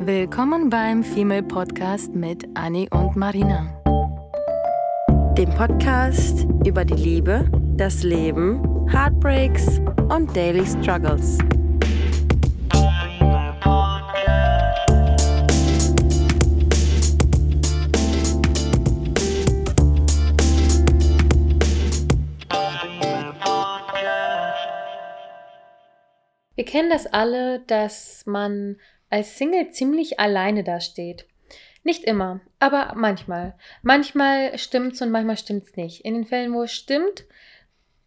Willkommen beim Female Podcast mit Annie und Marina. Dem Podcast über die Liebe, das Leben, Heartbreaks und Daily Struggles. Wir kennen das alle, dass man als Single ziemlich alleine dasteht. Nicht immer, aber manchmal. Manchmal stimmt's und manchmal stimmt's nicht. In den Fällen, wo es stimmt,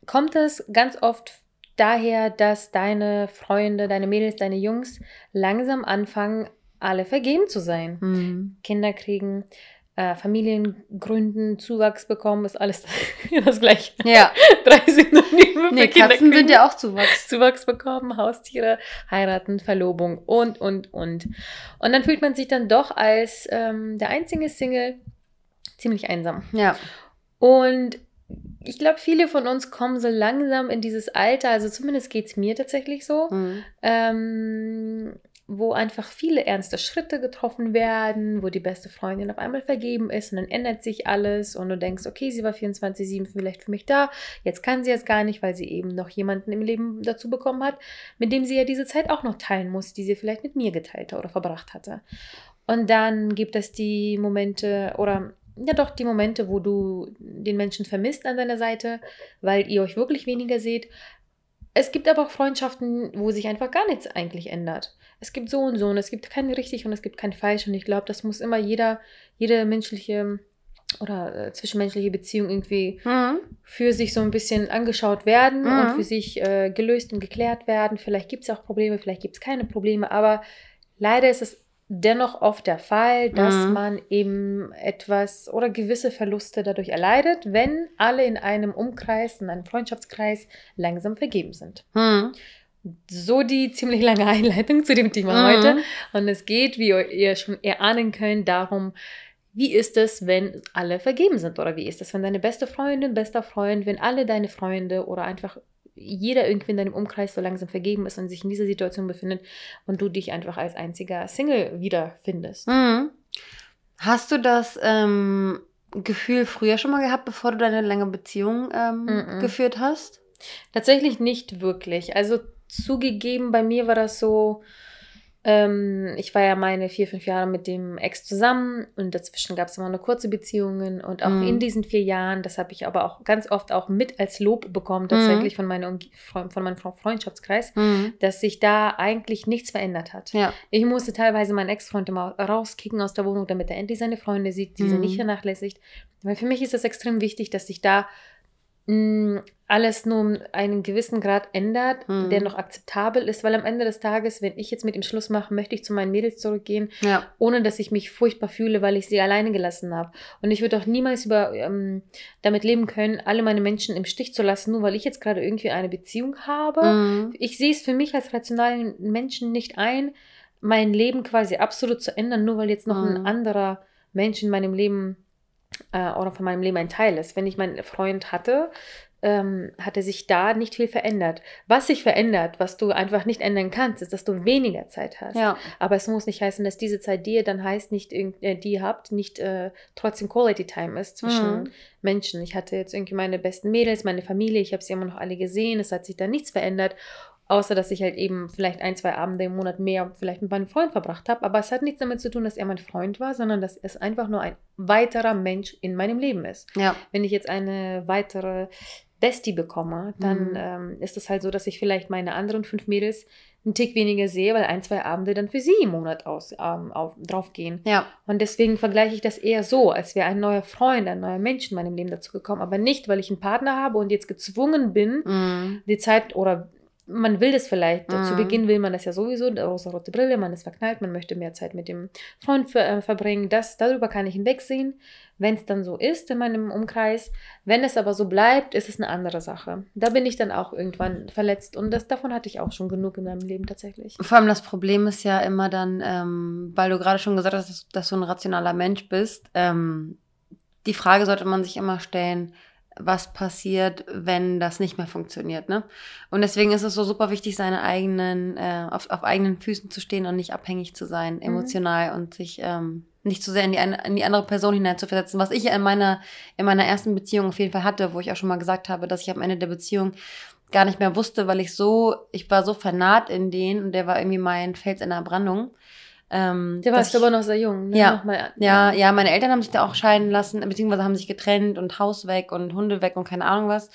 kommt es ganz oft daher, dass deine Freunde, deine Mädels, deine Jungs langsam anfangen, alle vergeben zu sein. Mhm. Kinder kriegen, äh, Familien gründen, Zuwachs bekommen, ist alles das gleiche. Ja. Drei Synonyme für Nee, Kinder Katzen sind ja auch Zuwachs. Zuwachs bekommen, Haustiere, heiraten, Verlobung und, und, und. Und dann fühlt man sich dann doch als ähm, der einzige Single ziemlich einsam. Ja. Und ich glaube, viele von uns kommen so langsam in dieses Alter, also zumindest geht es mir tatsächlich so, Mhm. ähm, wo einfach viele ernste Schritte getroffen werden, wo die beste Freundin auf einmal vergeben ist und dann ändert sich alles und du denkst, okay, sie war 24-7 vielleicht für mich da, jetzt kann sie es gar nicht, weil sie eben noch jemanden im Leben dazu bekommen hat, mit dem sie ja diese Zeit auch noch teilen muss, die sie vielleicht mit mir geteilt oder verbracht hatte. Und dann gibt es die Momente oder ja doch die Momente, wo du den Menschen vermisst an deiner Seite, weil ihr euch wirklich weniger seht. Es gibt aber auch Freundschaften, wo sich einfach gar nichts eigentlich ändert. Es gibt so und so und es gibt kein richtig und es gibt kein falsch und ich glaube, das muss immer jeder, jede menschliche oder äh, zwischenmenschliche Beziehung irgendwie Mhm. für sich so ein bisschen angeschaut werden Mhm. und für sich äh, gelöst und geklärt werden. Vielleicht gibt es auch Probleme, vielleicht gibt es keine Probleme, aber leider ist es dennoch oft der Fall, dass Mhm. man eben etwas oder gewisse Verluste dadurch erleidet, wenn alle in einem Umkreis, in einem Freundschaftskreis langsam vergeben sind. Mhm. So die ziemlich lange Einleitung zu dem Thema Mhm. heute. Und es geht, wie ihr schon erahnen könnt, darum, wie ist es, wenn alle vergeben sind? Oder wie ist es, wenn deine beste Freundin, bester Freund, wenn alle deine Freunde oder einfach jeder irgendwie in deinem Umkreis so langsam vergeben ist und sich in dieser Situation befindet und du dich einfach als einziger Single wiederfindest? Mhm. Hast du das ähm, Gefühl früher schon mal gehabt, bevor du deine lange Beziehung ähm, Mhm. geführt hast? Tatsächlich nicht wirklich. Also zugegeben, bei mir war das so, ähm, ich war ja meine vier, fünf Jahre mit dem Ex zusammen und dazwischen gab es immer nur kurze Beziehungen und auch Mhm. in diesen vier Jahren, das habe ich aber auch ganz oft auch mit als Lob bekommen, tatsächlich von, meiner Umge von, von meinem Freundschaftskreis, Mhm. dass sich da eigentlich nichts verändert hat. Ja. Ich musste teilweise meinen Ex-Freund immer rauskicken aus der Wohnung, damit er endlich seine Freunde sieht, die sie Mhm. nicht vernachlässigt. Weil für mich ist es extrem wichtig, dass sich da mh, alles nur um einen gewissen Grad ändert, Mhm. der noch akzeptabel ist, weil am Ende des Tages, wenn ich jetzt mit ihm Schluss mache, möchte ich zu meinen Mädels zurückgehen, Ja. ohne dass ich mich furchtbar fühle, weil ich sie alleine gelassen habe. Und ich würde auch niemals über, ähm, damit leben können, alle meine Menschen im Stich zu lassen, nur weil ich jetzt gerade irgendwie eine Beziehung habe Mhm. ich sehe es für mich als rationalen Menschen nicht ein, mein Leben quasi absolut zu ändern, nur weil jetzt noch Mhm. ein anderer Mensch in meinem Leben äh, oder von meinem Leben ein Teil ist. Wenn ich meinen Freund hatte, ähm, hatte sich da nicht viel verändert. Was sich verändert, was du einfach nicht ändern kannst, ist, dass du weniger Zeit hast. Ja. Aber es muss nicht heißen, dass diese Zeit, die ihr dann heißt, nicht äh, die ihr habt, nicht äh, trotzdem Quality Time ist zwischen Mhm. Menschen. Ich hatte jetzt irgendwie meine besten Mädels, meine Familie, ich habe sie immer noch alle gesehen, es hat sich da nichts verändert, außer dass ich halt eben vielleicht ein, zwei Abende im Monat mehr vielleicht mit meinem Freund verbracht habe. Aber es hat nichts damit zu tun, dass er mein Freund war, sondern dass es einfach nur ein weiterer Mensch in meinem Leben ist. Ja. Wenn ich jetzt eine weitere Bestie bekomme, dann Mhm. ähm, ist es halt so, dass ich vielleicht meine anderen fünf Mädels einen Tick weniger sehe, weil ein, zwei Abende dann für sie im Monat aus, ähm, auf, draufgehen. Ja. Und deswegen vergleiche ich das eher so, als wäre ein neuer Freund, ein neuer Mensch in meinem Leben dazu gekommen. Aber nicht, weil ich einen Partner habe und jetzt gezwungen bin, Mhm. die Zeit oder man will das vielleicht. Zu Mhm. Beginn will man das ja sowieso, rosa-rote Brille, man ist verknallt, man möchte mehr Zeit mit dem Freund ver äh, verbringen. Das, darüber kann ich hinwegsehen, wenn es dann so ist in meinem Umkreis. Wenn es aber so bleibt, ist es eine andere Sache. Da bin ich dann auch irgendwann verletzt und das, davon hatte ich auch schon genug in meinem Leben tatsächlich. Vor allem das Problem ist ja immer dann, ähm, weil du gerade schon gesagt hast, dass, dass du ein rationaler Mensch bist. Ähm, die Frage sollte man sich immer stellen, was passiert, wenn das nicht mehr funktioniert. Ne? Und deswegen ist es so super wichtig, seine eigenen, äh, auf, auf eigenen Füßen zu stehen und nicht abhängig zu sein, Mhm. emotional und sich ähm, nicht zu sehr in die, eine, in die andere Person hineinzuversetzen. Was ich in meiner, in meiner ersten Beziehung auf jeden Fall hatte, wo ich auch schon mal gesagt habe, dass ich am Ende der Beziehung gar nicht mehr wusste, weil ich so, ich war so vernarrt in den und der war irgendwie mein Fels in der Brandung. Ähm, Da warst du aber noch sehr jung. Ne? Ja. Nochmal, ja, ja, meine Eltern haben sich da auch scheiden lassen, beziehungsweise haben sich getrennt und Haus weg und Hunde weg und keine Ahnung was.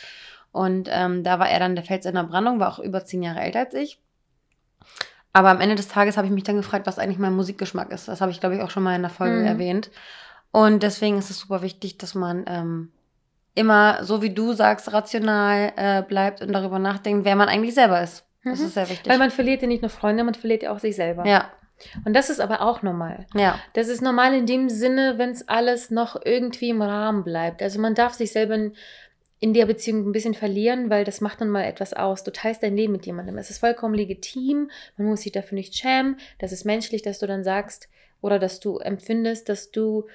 Und ähm, da war er dann der Fels in der Brandung, war auch über zehn Jahre älter als ich. Aber am Ende des Tages habe ich mich dann gefragt, was eigentlich mein Musikgeschmack ist. Das habe ich, glaube ich, auch schon mal in der Folge Mhm. erwähnt. Und deswegen ist es super wichtig, dass man ähm, immer, so wie du sagst, rational äh, bleibt und darüber nachdenkt, wer man eigentlich selber ist. Das Mhm. ist sehr wichtig. Weil man verliert ja nicht nur Freunde, man verliert ja auch sich selber. ja, Und das ist aber auch normal. ja, Das ist normal in dem Sinne, wenn es alles noch irgendwie im Rahmen bleibt. Also man darf sich selber in, in der Beziehung ein bisschen verlieren, weil das macht dann mal etwas aus. Du teilst dein Leben mit jemandem. Es ist vollkommen legitim. Man muss sich dafür nicht schämen. Das ist menschlich, dass du dann sagst oder dass du empfindest, dass du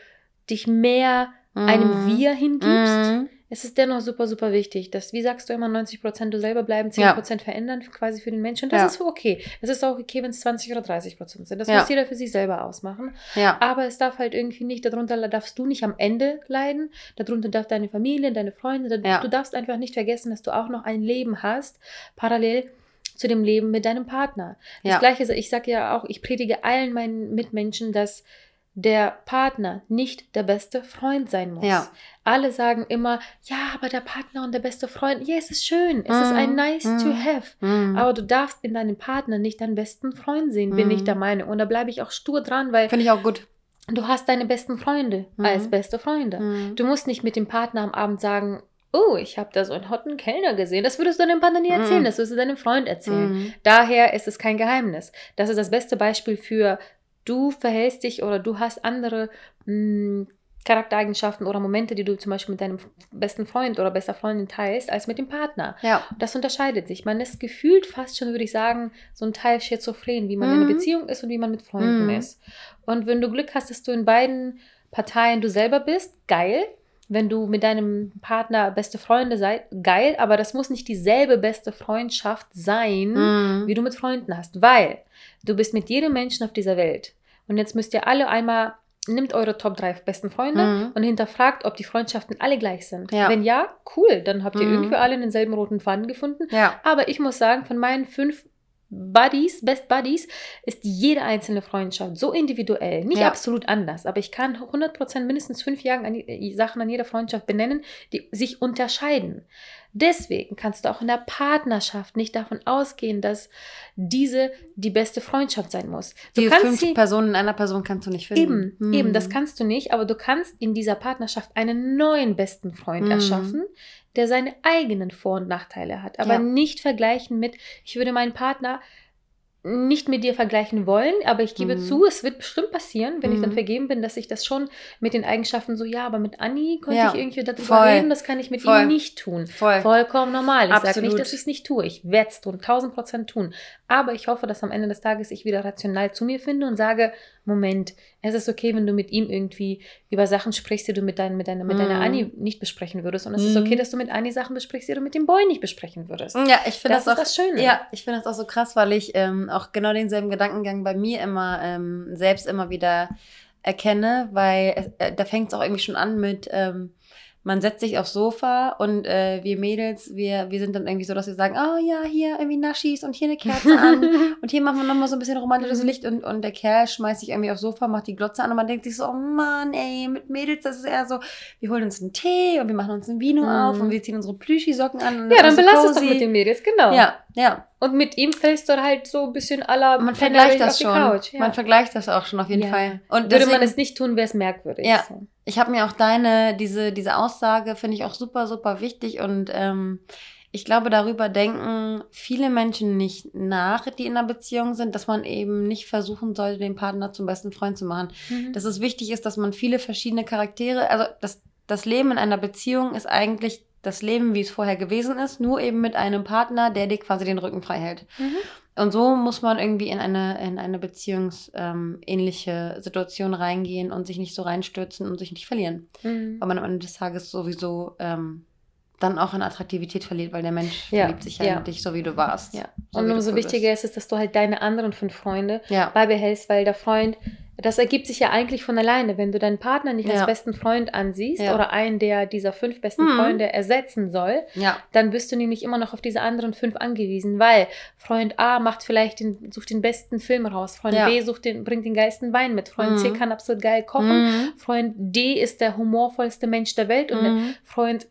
dich mehr einem Mhm. Wir hingibst. Mhm. Es ist dennoch super, super wichtig, dass, wie sagst du immer, 90% du selber bleiben, 10% verändern quasi für den Menschen. Und das Ja. ist okay. Es ist auch okay, wenn es 20 oder 30% sind. Das Ja. muss jeder für sich selber ausmachen. Ja, Aber es darf halt irgendwie nicht, darunter darfst du nicht am Ende leiden, darunter darf deine Familie, deine Freunde, Ja. du darfst einfach nicht vergessen, dass du auch noch ein Leben hast, parallel zu dem Leben mit deinem Partner. Das Ja. gleiche, ich sage ja auch, ich predige allen meinen Mitmenschen, dass der Partner nicht der beste Freund sein muss. Ja. Alle sagen immer, ja, aber der Partner und der beste Freund, ja, es ist schön, es ist ein Mhm. nice to Mhm. have. Mhm. Aber du darfst in deinem Partner nicht deinen besten Freund sehen, bin Mhm. ich der Meinung. Und da bleibe ich auch stur dran, weil Finde ich auch gut. Du hast deine besten Freunde Mhm. als beste Freunde. Mhm. Du musst nicht mit dem Partner am Abend sagen, oh, ich habe da so einen hotten Kellner gesehen. Das würdest du deinem Partner nie erzählen, Mhm. das würdest du deinem Freund erzählen. Mhm. Daher ist es kein Geheimnis. Das ist das beste Beispiel für, du verhältst dich oder du hast andere mh, Charaktereigenschaften oder Momente, die du zum Beispiel mit deinem besten Freund oder bester Freundin teilst, als mit dem Partner. Ja. Das unterscheidet sich. Man ist gefühlt fast schon, würde ich sagen, so ein Teil schizophren, wie man in einer Mhm. Beziehung ist und wie man mit Freunden Mhm. ist. Und wenn du Glück hast, dass du in beiden Parteien du selber bist, geil. Wenn du mit deinem Partner beste Freunde seid, geil. Aber das muss nicht dieselbe beste Freundschaft sein, Mhm. wie du mit Freunden hast. Weil du bist mit jedem Menschen auf dieser Welt. Und jetzt müsst ihr alle einmal, nimmt eure Top 3 besten Freunde Mhm. und hinterfragt, ob die Freundschaften alle gleich sind. Ja. Wenn ja, cool, dann habt ihr Mhm. irgendwie alle denselben roten Faden gefunden. Ja. Aber ich muss sagen, von meinen fünf Buddies, Best Buddies, ist jede einzelne Freundschaft so individuell, nicht Ja. absolut anders, aber ich kann 100% mindestens fünf Jahren an, die- Sachen an jeder Freundschaft benennen, die sich unterscheiden. Deswegen kannst du auch in der Partnerschaft nicht davon ausgehen, dass diese die beste Freundschaft sein muss. Du Die fünf sie Personen in einer Person kannst du nicht finden. Eben, Mhm. eben, das kannst du nicht, aber du kannst in dieser Partnerschaft einen neuen besten Freund Mhm. erschaffen, der seine eigenen Vor- und Nachteile hat, aber Ja. nicht vergleichen mit, ich würde meinen Partner nicht mit dir vergleichen wollen, aber ich gebe Mhm. zu, es wird bestimmt passieren, wenn ich dann Mhm. vergeben bin, dass ich das schon mit den Eigenschaften so, ja, aber mit Anni konnte Ja, ich irgendwie darüber voll. reden, das kann ich mit Voll. ihm nicht tun. Voll. Vollkommen normal. Ich sage nicht, dass ich es nicht tue. Ich werde es tun, tausend Prozent tun. Aber ich hoffe, dass am Ende des Tages ich wieder rational zu mir finde und sage, Moment, es ist okay, wenn du mit ihm irgendwie über Sachen sprichst, die du mit, dein, mit, deiner, mit deiner. Anni nicht besprechen würdest. Und es ist Mhm. okay, dass du mit Anni Sachen besprichst, die du mit dem Boy nicht besprechen würdest. Ja, ich finde Das das, auch, das Schöne. Ja, ich finde das auch so krass, weil ich ähm, auch genau denselben Gedankengang bei mir immer ähm, selbst immer wieder erkenne, weil äh, da fängt es auch irgendwie schon an mit, ähm, man setzt sich aufs Sofa und äh, wir Mädels, wir, wir sind dann irgendwie so, dass wir sagen, oh ja, hier irgendwie Naschis und hier eine Kerze an und hier machen wir nochmal so ein bisschen romantisches Mhm. Licht und, und der Kerl schmeißt sich irgendwie aufs Sofa, macht die Glotze an und man denkt sich so, oh Mann, ey, mit Mädels, das ist eher so, wir holen uns einen Tee und wir machen uns ein Vino Mhm. auf und wir ziehen unsere Plüschi-Socken an. und ja, dann so belass es doch mit den Mädels, genau. Ja, ja. Und mit ihm fällst du halt so ein bisschen aller Man vergleicht das schon. Couch. Ja. Man vergleicht das auch schon auf jeden Ja. Fall. Und Würde deswegen, man es nicht tun, wäre es merkwürdig. Ja. So. ich habe mir auch deine, diese, diese Aussage finde ich auch super, super wichtig und ähm, ich glaube, darüber denken viele Menschen nicht nach, die in einer Beziehung sind, dass man eben nicht versuchen sollte, den Partner zum besten Freund zu machen. Mhm. Dass es wichtig ist, dass man viele verschiedene Charaktere, also das, das Leben in einer Beziehung ist eigentlich das Leben, wie es vorher gewesen ist, nur eben mit einem Partner, der dir quasi den Rücken frei hält. Mhm. Und so muss man irgendwie in eine, in eine beziehungsähnliche ähm, Situation reingehen und sich nicht so reinstürzen und sich nicht verlieren. Mhm. Weil man am Ende des Tages sowieso ähm, dann auch an Attraktivität verliert, weil der Mensch Ja, verliebt sich ja, ja. in dich, so wie du warst. Ja. So und umso wichtiger ist es, dass du halt deine anderen fünf Freunde. Ja. beibehältst, weil der Freund, das ergibt sich ja eigentlich von alleine. Wenn du deinen Partner nicht als Ja. besten Freund ansiehst Ja. oder einen der dieser fünf besten Mhm. Freunde ersetzen soll, Ja. dann bist du nämlich immer noch auf diese anderen fünf angewiesen, weil Freund A macht vielleicht den, sucht den besten Film raus, Freund. B sucht den, bringt den geilsten Wein mit, Freund C Mhm. kann absolut geil kochen, Mhm. Freund D ist der humorvollste Mensch der Welt und Mhm. Freund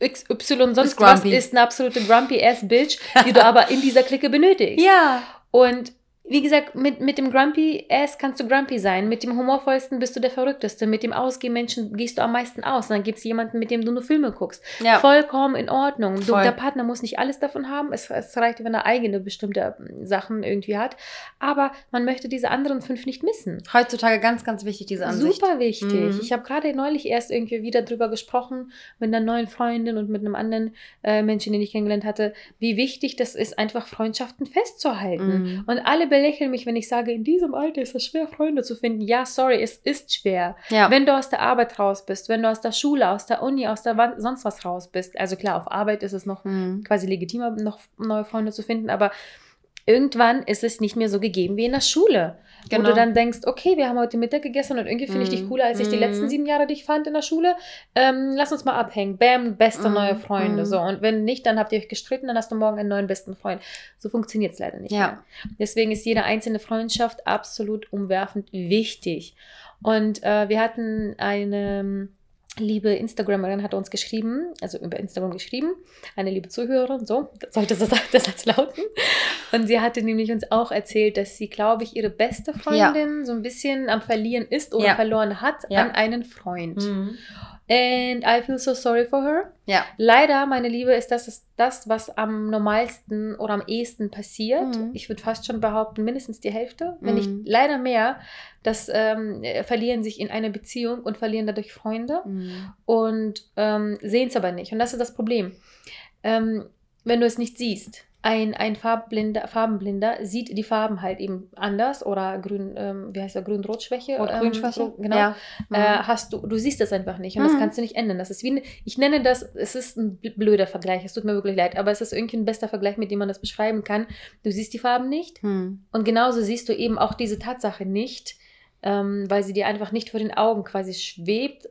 XY sonst Ist was ist eine absolute grumpy ass Bitch, die du aber in dieser Clique benötigst. Ja. Und wie gesagt, mit, mit dem Grumpy Ass kannst du grumpy sein. Mit dem humorvollsten bist du der Verrückteste. Mit dem Ausgehmenschen gehst du am meisten aus. Und dann gibt es jemanden, mit dem du nur Filme guckst. Ja. Vollkommen in Ordnung. Du, der Partner muss nicht alles davon haben. Es, es reicht, wenn er eigene bestimmte ähm, Sachen irgendwie hat. Aber man möchte diese anderen fünf nicht missen. Heutzutage ganz, ganz wichtig, diese Ansicht. Super wichtig. Mhm. Ich habe gerade neulich erst irgendwie wieder drüber gesprochen mit einer neuen Freundin und mit einem anderen äh, Menschen, den ich kennengelernt hatte, wie wichtig das ist, einfach Freundschaften festzuhalten. Mhm. Und alle belächeln mich, wenn ich sage, in diesem Alter ist es schwer, Freunde zu finden. Ja, sorry, es ist schwer. Ja. Wenn du aus der Arbeit raus bist, wenn du aus der Schule, aus der Uni, aus der Wan- sonst was raus bist. Also klar, auf Arbeit ist es noch Mhm. quasi legitimer, noch neue Freunde zu finden, aber irgendwann ist es nicht mehr so gegeben wie in der Schule. Wo Genau. du dann denkst, okay, wir haben heute Mittag gegessen und irgendwie finde ich dich Mhm. cooler, als ich die Mhm. letzten sieben Jahre dich fand in der Schule. Ähm, lass uns mal abhängen. Bam, beste Mhm. neue Freunde. Mhm. So, und wenn nicht, dann habt ihr euch gestritten, dann hast du morgen einen neuen besten Freund. So funktioniert es leider nicht. Ja. Mehr. Deswegen ist jede einzelne Freundschaft absolut umwerfend wichtig. Und äh, wir hatten eine liebe Instagramerin hat uns geschrieben, also über Instagram geschrieben, eine liebe Zuhörerin, so sollte das, der Satz lauten. Und sie hatte nämlich uns auch erzählt, dass sie, glaube ich, ihre beste Freundin so ein bisschen am Verlieren ist oder Ja. verloren hat Ja. an einen Freund. Mhm. And I feel so sorry for her. Ja. Leider, meine Liebe, ist das ist das, was am normalsten oder am ehesten passiert. Mhm. Ich würde fast schon behaupten, mindestens die Hälfte, wenn nicht Mhm. leider mehr, das ähm, äh, verlieren sich in einer Beziehung und verlieren dadurch Freunde Mhm. und ähm, sehen es aber nicht. Und das ist das Problem. Ähm, wenn du es nicht siehst, ein, ein Farbblinder, Farbenblinder sieht die Farben halt eben anders oder grün, ähm, wie heißt der, Grün-Rot-Schwäche? Rot, ähm, grün, Schwäche. so, genau Ja. äh, hast du, du siehst das einfach nicht und das Mhm. kannst du nicht ändern. Das ist wie, ein- ich nenne das, es ist ein bl- blöder Vergleich, es tut mir wirklich leid, aber es ist irgendwie ein bester Vergleich, mit dem man das beschreiben kann. Du siehst die Farben nicht Mhm. und genauso siehst du eben auch diese Tatsache nicht, ähm, weil sie dir einfach nicht vor den Augen quasi schwebt.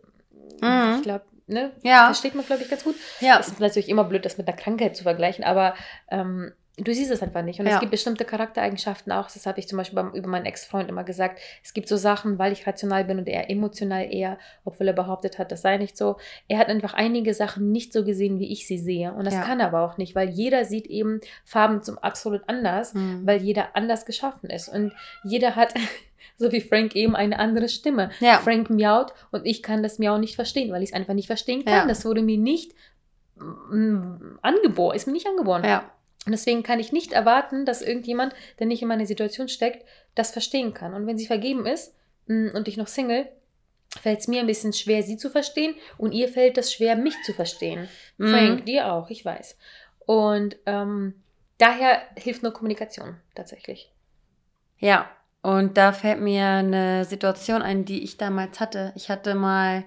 Mhm. Ich glaube, ne? Ja. Versteht man, glaube ich, ganz gut. Ja. Es ist natürlich immer blöd, das mit einer Krankheit zu vergleichen, aber ähm, du siehst es einfach nicht. Und Ja. es gibt bestimmte Charaktereigenschaften auch, das habe ich zum Beispiel beim, über meinen Ex-Freund immer gesagt. Es gibt so Sachen, weil ich rational bin und er emotional eher, obwohl er behauptet hat, das sei nicht so. Er hat einfach einige Sachen nicht so gesehen, wie ich sie sehe. Und das Ja. kann er aber auch nicht, weil jeder sieht eben Farben zum absolut anders, Mhm. weil jeder anders geschaffen ist. Und jeder hat, so wie Frank eben, eine andere Stimme. Ja. Frank miaut und ich kann das Miau nicht verstehen, weil ich es einfach nicht verstehen kann. Ja. Das wurde mir nicht mm, angeboren, ist mir nicht angeboren. Ja. Und deswegen kann ich nicht erwarten, dass irgendjemand, der nicht in meiner Situation steckt, das verstehen kann. Und wenn sie vergeben ist mm, und ich noch Single, fällt es mir ein bisschen schwer, sie zu verstehen und ihr fällt es schwer, mich zu verstehen. Mhm. Frank, dir auch, ich weiß. Und ähm, daher hilft nur Kommunikation tatsächlich. Ja, und da fällt mir eine Situation ein, die ich damals hatte. Ich hatte mal,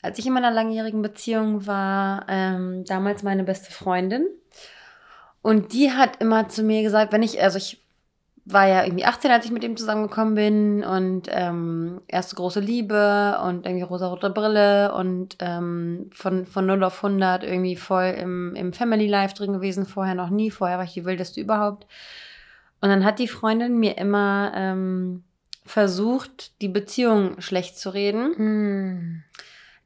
als ich in meiner langjährigen Beziehung war, ähm, damals meine beste Freundin. Und die hat immer zu mir gesagt, wenn ich, also ich war ja irgendwie 18, als ich mit ihm zusammengekommen bin und ähm, erste große Liebe und irgendwie rosa-rote Brille und ähm, von, von 0 auf 100 irgendwie voll im, im Family Life drin gewesen, vorher noch nie, vorher war ich die wildeste überhaupt. Und dann hat die Freundin mir immer ähm, versucht, die Beziehung schlecht zu reden. Mm.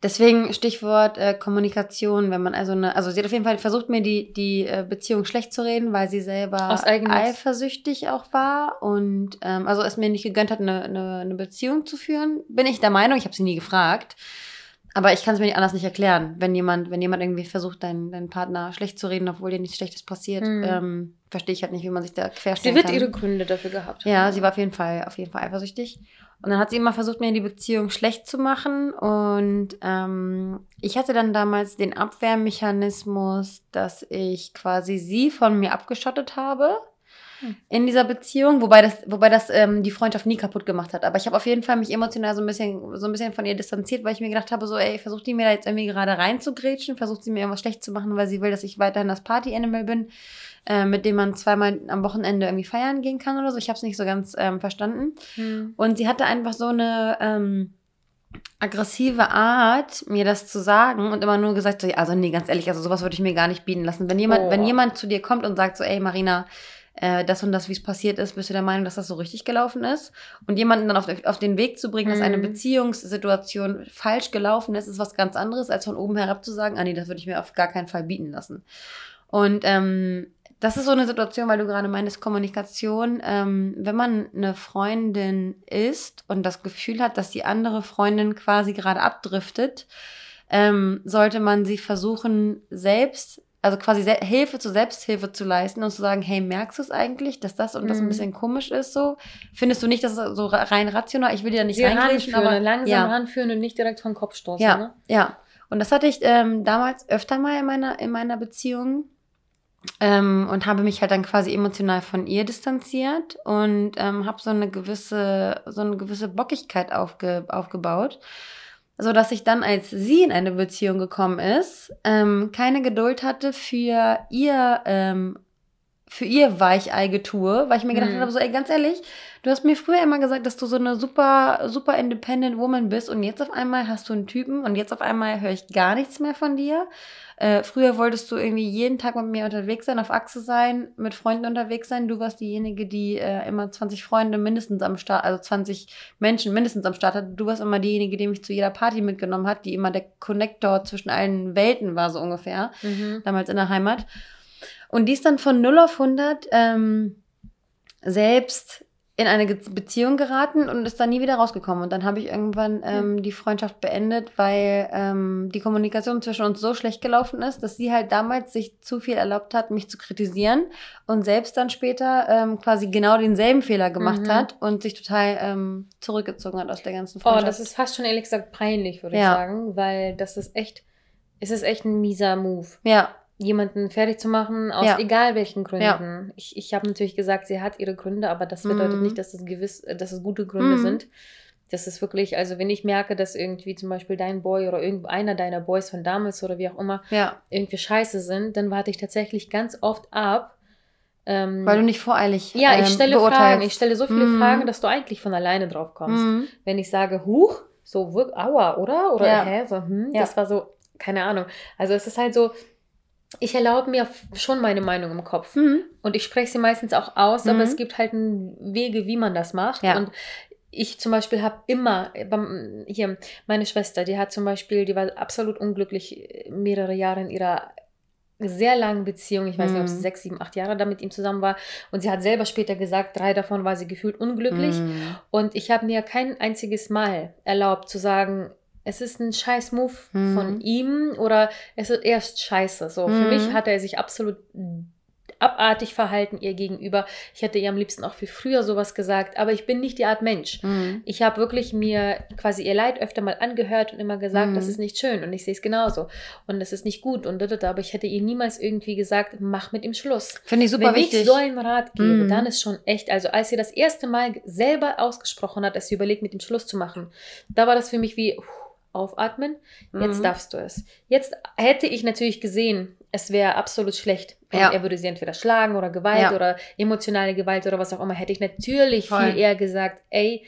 Deswegen Stichwort äh, Kommunikation, wenn man also eine, also sie hat auf jeden Fall versucht, mir die, die äh, Beziehung schlecht zu reden, weil sie selber eifersüchtig auch war und ähm, also es mir nicht gegönnt hat, eine, eine, eine Beziehung zu führen. Bin ich der Meinung, ich habe sie nie gefragt. Aber ich kann es mir nicht anders nicht erklären, wenn jemand, wenn jemand irgendwie versucht, deinen, deinen Partner schlecht zu reden, obwohl dir nichts Schlechtes passiert, Mhm. ähm, verstehe ich halt nicht, wie man sich da Sie querstellen wird kann. ihre Gründe dafür gehabt. Ja, sie war auf jeden Fall, auf jeden Fall eifersüchtig. Und dann hat sie immer versucht, mir die Beziehung schlecht zu machen. Und ähm, ich hatte dann damals den Abwehrmechanismus, dass ich quasi sie von mir abgeschottet habe. In dieser Beziehung, wobei das, wobei das ähm, die Freundschaft nie kaputt gemacht hat. Aber ich habe auf jeden Fall mich emotional so ein bisschen, so ein bisschen von ihr distanziert, weil ich mir gedacht habe, so, ey, versucht die mir da jetzt irgendwie gerade reinzugrätschen, versucht sie mir irgendwas schlecht zu machen, weil sie will, dass ich weiterhin das Party-Animal bin, äh, mit dem man zweimal am Wochenende irgendwie feiern gehen kann oder so. Ich habe es nicht so ganz ähm, verstanden. Hm. Und sie hatte einfach so eine ähm, aggressive Art, mir das zu sagen und immer nur gesagt, so, also nee, ganz ehrlich, also sowas würde ich mir gar nicht bieten lassen. Wenn jemand, oh. wenn jemand zu dir kommt und sagt so, ey Marina, äh, das und das, wie es passiert ist, bist du der Meinung, dass das so richtig gelaufen ist? Und jemanden dann auf, auf den Weg zu bringen, mhm. dass eine mhm. Beziehungssituation falsch gelaufen ist, ist was ganz anderes, als von oben herab zu sagen, ah nee, das würde ich mir auf gar keinen Fall bieten lassen. Und ähm, das ist so eine Situation, weil du gerade meintest, Kommunikation. Ähm, wenn man eine Freundin ist und das Gefühl hat, dass die andere Freundin quasi gerade abdriftet, ähm, sollte man sie versuchen, selbst also quasi Hilfe zur Selbsthilfe zu leisten und zu sagen, hey, merkst du es eigentlich, dass das und das ein mhm. bisschen komisch ist so? Findest du nicht, dass es so rein rational, ich will dir ja nicht Sie reingrätschen, aber langsam ja. ranführen und nicht direkt vom Kopf stoßen, ja, ne? Ja, und das hatte ich ähm, damals öfter mal in meiner, in meiner Beziehung ähm, und habe mich halt dann quasi emotional von ihr distanziert und ähm, habe so eine gewisse, so eine gewisse Bockigkeit aufge, aufgebaut so dass ich dann, als sie in eine Beziehung gekommen ist, ähm, keine Geduld hatte für ihr, ähm, für ihr Weicheigetue, weil ich mir gedacht mhm. habe, so, ey, ganz ehrlich, du hast mir früher immer gesagt, dass du so eine super, super independent Woman bist und jetzt auf einmal hast du einen Typen und jetzt auf einmal höre ich gar nichts mehr von dir. Äh, früher wolltest du irgendwie jeden Tag mit mir unterwegs sein, auf Achse sein, mit Freunden unterwegs sein. Du warst diejenige, die äh, immer 20 Freunde mindestens am Start, also 20 Menschen mindestens am Start hatte. Du warst immer diejenige, die mich zu jeder Party mitgenommen hat, die immer der Connector zwischen allen Welten war, so ungefähr, mhm. damals in der Heimat. Und die ist dann von 0 auf 100 ähm, selbst in eine Beziehung geraten und ist dann nie wieder rausgekommen. Und dann habe ich irgendwann ähm, die Freundschaft beendet, weil ähm, die Kommunikation zwischen uns so schlecht gelaufen ist, dass sie halt damals sich zu viel erlaubt hat, mich zu kritisieren und selbst dann später ähm, quasi genau denselben Fehler gemacht mhm. hat und sich total ähm, zurückgezogen hat aus der ganzen Freundschaft. Oh, das ist fast schon ehrlich gesagt peinlich, würde ja. ich sagen, weil das ist echt, es ist echt ein mieser Move. Ja jemanden fertig zu machen, aus ja. egal welchen Gründen. Ja. Ich, ich habe natürlich gesagt, sie hat ihre Gründe, aber das bedeutet mm. nicht, dass es gewiss, dass es gute Gründe mm. sind. Das ist wirklich, also wenn ich merke, dass irgendwie zum Beispiel dein Boy oder irgendeiner deiner Boys von damals oder wie auch immer ja. irgendwie scheiße sind, dann warte ich tatsächlich ganz oft ab. Ähm, Weil du nicht voreilig Ja, ich ähm, stelle ähm, Fragen. Ich stelle so viele mm. Fragen, dass du eigentlich von alleine drauf kommst. Mm. Wenn ich sage, huch, so, aua, oder? Oder ja. hä? So, hm, das war so, keine Ahnung. Also es ist halt so, ich erlaube mir schon meine Meinung im Kopf. Mhm. Und ich spreche sie meistens auch aus, aber mhm. es gibt halt Wege, wie man das macht. Ja. Und ich zum Beispiel habe immer, hier, meine Schwester, die hat zum Beispiel, die war absolut unglücklich mehrere Jahre in ihrer sehr langen Beziehung. Ich weiß nicht, ob sie mhm. sechs, sieben, acht Jahre da mit ihm zusammen war. Und sie hat selber später gesagt, drei davon war sie gefühlt unglücklich. Mm. Und ich habe mir kein einziges Mal erlaubt zu sagen, es ist ein scheiß Move mhm. von ihm oder es ist erst scheiße. So, mhm. für mich hat er sich absolut abartig verhalten ihr gegenüber. Ich hätte ihr am liebsten auch viel früher sowas gesagt, aber ich bin nicht die Art Mensch. Mhm. Ich habe wirklich mir quasi ihr Leid öfter mal angehört und immer gesagt, mhm. das ist nicht schön und ich sehe es genauso und es ist nicht gut und aber ich hätte ihr niemals irgendwie gesagt, mach mit ihm Schluss. Finde ich super Wenn wichtig. Wenn ich so einen Rat gebe, mhm. dann ist schon echt, also als sie das erste Mal selber ausgesprochen hat, dass sie überlegt, mit ihm Schluss zu machen, da war das für mich wie, aufatmen, jetzt mhm. darfst du es. Jetzt hätte ich natürlich gesehen, es wäre absolut schlecht. Ja. Er würde sie entweder schlagen oder Gewalt ja. oder emotionale Gewalt oder was auch immer. Hätte ich natürlich Voll. viel eher gesagt, ey,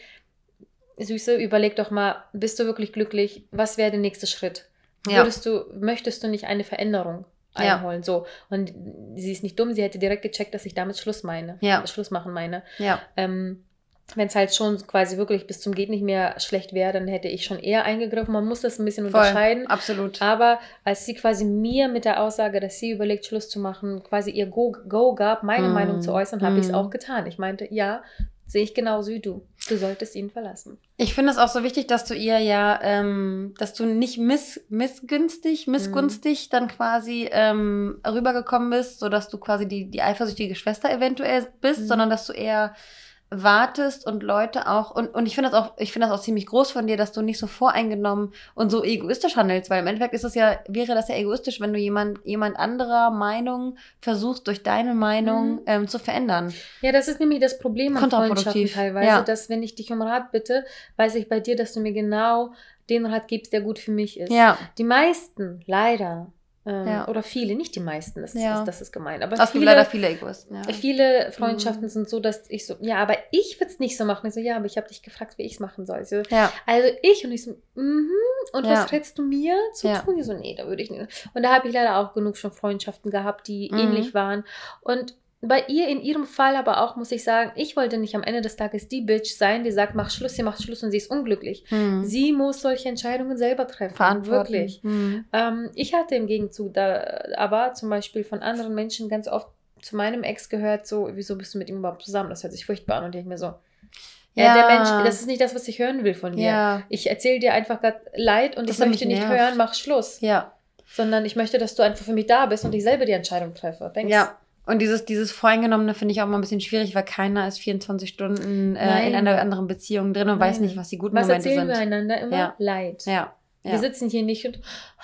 Süße, überleg doch mal, bist du wirklich glücklich? Was wäre der nächste Schritt? Würdest du, möchtest du nicht eine Veränderung einholen? So. Und sie ist nicht dumm, sie hätte direkt gecheckt, dass ich damit Schluss meine. Ja. Schluss machen meine. Ja. Ähm, wenn es halt schon quasi wirklich bis zum geht nicht mehr schlecht wäre, dann hätte ich schon eher eingegriffen. Man muss das ein bisschen Voll, unterscheiden. Absolut. Aber als sie quasi mir mit der Aussage, dass sie überlegt, Schluss zu machen, quasi ihr Go, Go gab, meine mm. Meinung zu äußern, habe mm. ich es auch getan. Ich meinte, ja, sehe ich genauso wie du. Du solltest ihn verlassen. Ich finde es auch so wichtig, dass du ihr ja, ähm, dass du nicht miss, missgünstig, missgunstig mm. dann quasi ähm, rübergekommen bist, sodass du quasi die, die eifersüchtige Schwester eventuell bist, mm. sondern dass du eher wartest und Leute auch, und, und ich finde das auch, ich finde das auch ziemlich groß von dir, dass du nicht so voreingenommen und so egoistisch handelst, weil im Endeffekt ist es ja, wäre das ja egoistisch, wenn du jemand, jemand anderer Meinung versuchst, durch deine Meinung Mhm. ähm, zu verändern. Ja, das ist nämlich das Problem an Freundschaften teilweise, ja. dass wenn ich dich um Rat bitte, weiß ich bei dir, dass du mir genau den Rat gibst, der gut für mich ist. Ja. Die meisten, leider, ähm, Ja. oder viele, nicht die meisten, das, Ja. ist, das ist gemein, aber Es viele, leider viele Egoisten, ja. viele Mhm. Freundschaften sind so, dass ich so, ja, aber ich würde es nicht so machen. Ich so, ja, aber ich habe dich gefragt, wie ich es machen soll. So, also ich und ich so, mhm, und Ja. was rätst du mir zu tun? Ich so, nee, da würde ich nicht. Und da habe ich leider auch genug schon Freundschaften gehabt, die Mhm. ähnlich waren. Und bei ihr in ihrem Fall aber auch, muss ich sagen, ich wollte nicht am Ende des Tages die Bitch sein, die sagt, mach Schluss, sie macht Schluss und sie ist unglücklich. Hm. Sie muss solche Entscheidungen selber treffen. Wirklich. Hm. Ähm, ich hatte im Gegenzug da aber zum Beispiel von anderen Menschen ganz oft zu meinem Ex gehört, so, wieso bist du mit ihm überhaupt zusammen? Das hört sich furchtbar an. Und ich denke mir so, ja, der Mensch, das ist nicht das, was ich hören will von dir. Ja. Ich erzähle dir einfach gerade Leid und Dass ich möchte nicht nervt. hören, mach Schluss. Ja. Sondern ich möchte, dass du einfach für mich da bist und ich selber die Entscheidung treffe. Denkst, Ja. Und dieses, dieses Voreingenommene finde ich auch mal ein bisschen schwierig, weil keiner ist 24 Stunden äh, in einer anderen Beziehung drin und weiß Nein. nicht, was die guten Was Momente erzählen sind. wir einander immer? Ja. Leid. Ja. Ja. Wir sitzen hier nicht und,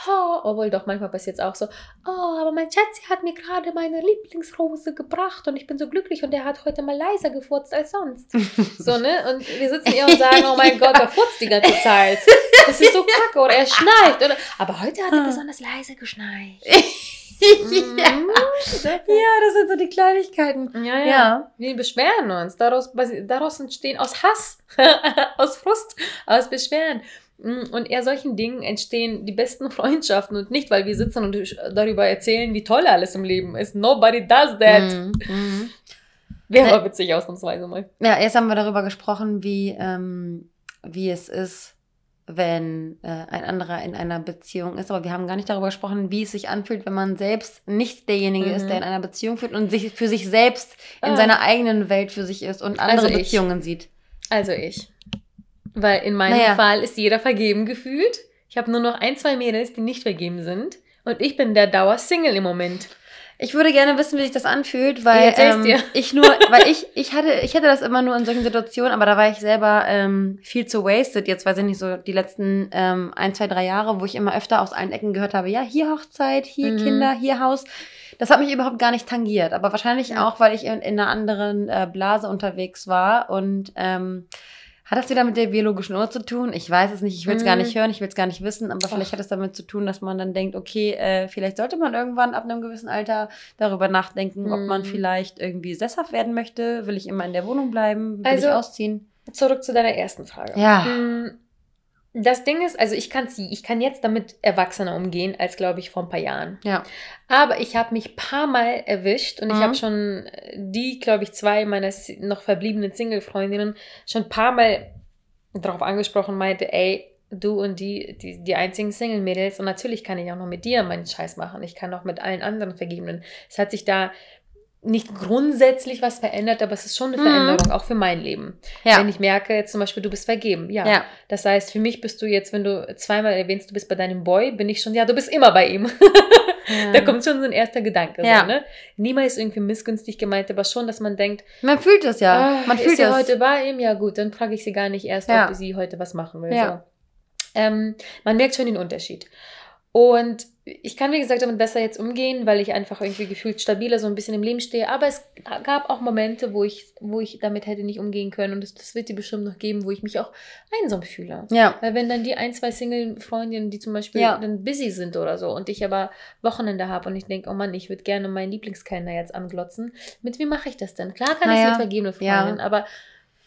oh, obwohl doch manchmal passiert es auch so, oh, aber mein Schatzi hat mir gerade meine Lieblingsrose gebracht und ich bin so glücklich und der hat heute mal leiser gefurzt als sonst. so, ne? Und wir sitzen hier und sagen, oh mein Gott, der furzt die ganze Zeit. Das ist so kacke oder er schneit. Oder, aber heute hat er besonders leise geschneit. Mhm. ja, das sind so die Kleinigkeiten. Ja, ja, Ja. Wir beschweren uns. Daraus, daraus entstehen aus Hass, aus Frust, aus Beschweren. Mm, Und eher solchen Dingen entstehen die besten Freundschaften und nicht, weil wir sitzen und darüber erzählen, wie toll alles im Leben ist. Nobody does that. Mhm. Mhm. Wäre Ne- aber witzig ausnahmsweise mal. Ja, jetzt haben wir darüber gesprochen, wie, ähm, wie es ist, wenn äh, ein anderer in einer Beziehung ist. Aber wir haben gar nicht darüber gesprochen, wie es sich anfühlt, wenn man selbst nicht derjenige Mhm. ist, der in einer Beziehung führt und sich für sich selbst in Ah. seiner eigenen Welt für sich ist und andere Also. Beziehungen sieht. Also ich. Weil in meinem Naja. Fall ist jeder vergeben gefühlt. Ich habe nur noch ein, zwei Mädels, die nicht vergeben sind. Und ich bin der Dauer-Single im Moment. Ich würde gerne wissen, wie sich das anfühlt, weil ähm, ich nur, weil ich, ich hatte, ich hätte das immer nur in solchen Situationen, aber da war ich selber ähm, viel zu wasted. Jetzt weiß ich nicht so die letzten ähm, ein, zwei, drei Jahre, wo ich immer öfter aus allen Ecken gehört habe, ja, hier Hochzeit, hier Mhm. Kinder, hier Haus. Das hat mich überhaupt gar nicht tangiert, aber wahrscheinlich Ja. auch, weil ich in, in einer anderen äh, Blase unterwegs war und ähm, hat das wieder mit der biologischen Uhr zu tun? Ich weiß es nicht, ich will es gar Mhm. nicht hören, ich will es gar nicht wissen, aber vielleicht Ach. hat es damit zu tun, dass man dann denkt, okay, äh, vielleicht sollte man irgendwann ab einem gewissen Alter darüber nachdenken, ob man Mhm. vielleicht irgendwie sesshaft werden möchte. Will ich immer in der Wohnung bleiben? Will Also- ich ausziehen? Zurück zu deiner ersten Frage. Ja. Mm, Das Ding ist, also ich kann ich kann jetzt damit erwachsener umgehen als glaube ich vor ein paar Jahren. Ja. Aber ich habe mich paar Mal erwischt und ich Mhm. habe schon äh, die, glaube ich, zwei meiner noch verbliebenen Single-Freundinnen schon ein paar Mal darauf angesprochen, meinte, ey, du und die, die, die einzigen Single-Mädels und natürlich kann ich auch noch mit dir meinen Scheiß machen. Ich kann auch mit allen anderen Vergebenen. Es hat sich da nicht grundsätzlich was verändert, aber es ist schon eine Mhm. Veränderung, auch für mein Leben. Ja. Wenn ich merke, jetzt zum Beispiel, du bist vergeben. Ja. ja. Das heißt, für mich bist du jetzt, wenn du zweimal erwähnst, du bist bei deinem Boy, bin ich schon, ja, du bist immer bei ihm. Da kommt schon so ein erster Gedanke. Ja. So, ne? Niemals irgendwie missgünstig gemeint, aber schon, dass man denkt, Man fühlt es ja. ah, man ist fühlt sie heute bei ihm? Ja gut, dann frage ich sie gar nicht erst, Ja. ob sie heute was machen will. Ja. So. Ähm, man merkt schon den Unterschied. Und ich kann, wie gesagt, damit besser jetzt umgehen, weil ich einfach irgendwie gefühlt stabiler so ein bisschen im Leben stehe. Aber es gab auch Momente, wo ich, wo ich damit hätte nicht umgehen können. Und das, das wird dir bestimmt noch geben, wo ich mich auch einsam fühle. Ja. Weil wenn dann die ein, zwei Single-Freundinnen, die zum Beispiel Ja. dann busy sind oder so und ich aber Wochenende habe und ich denke, oh Mann, ich würde gerne meinen Lieblingskalender jetzt anglotzen, mit wem mache ich das denn? Klar kann ich Naja, mit vergebene ja. Freundin, aber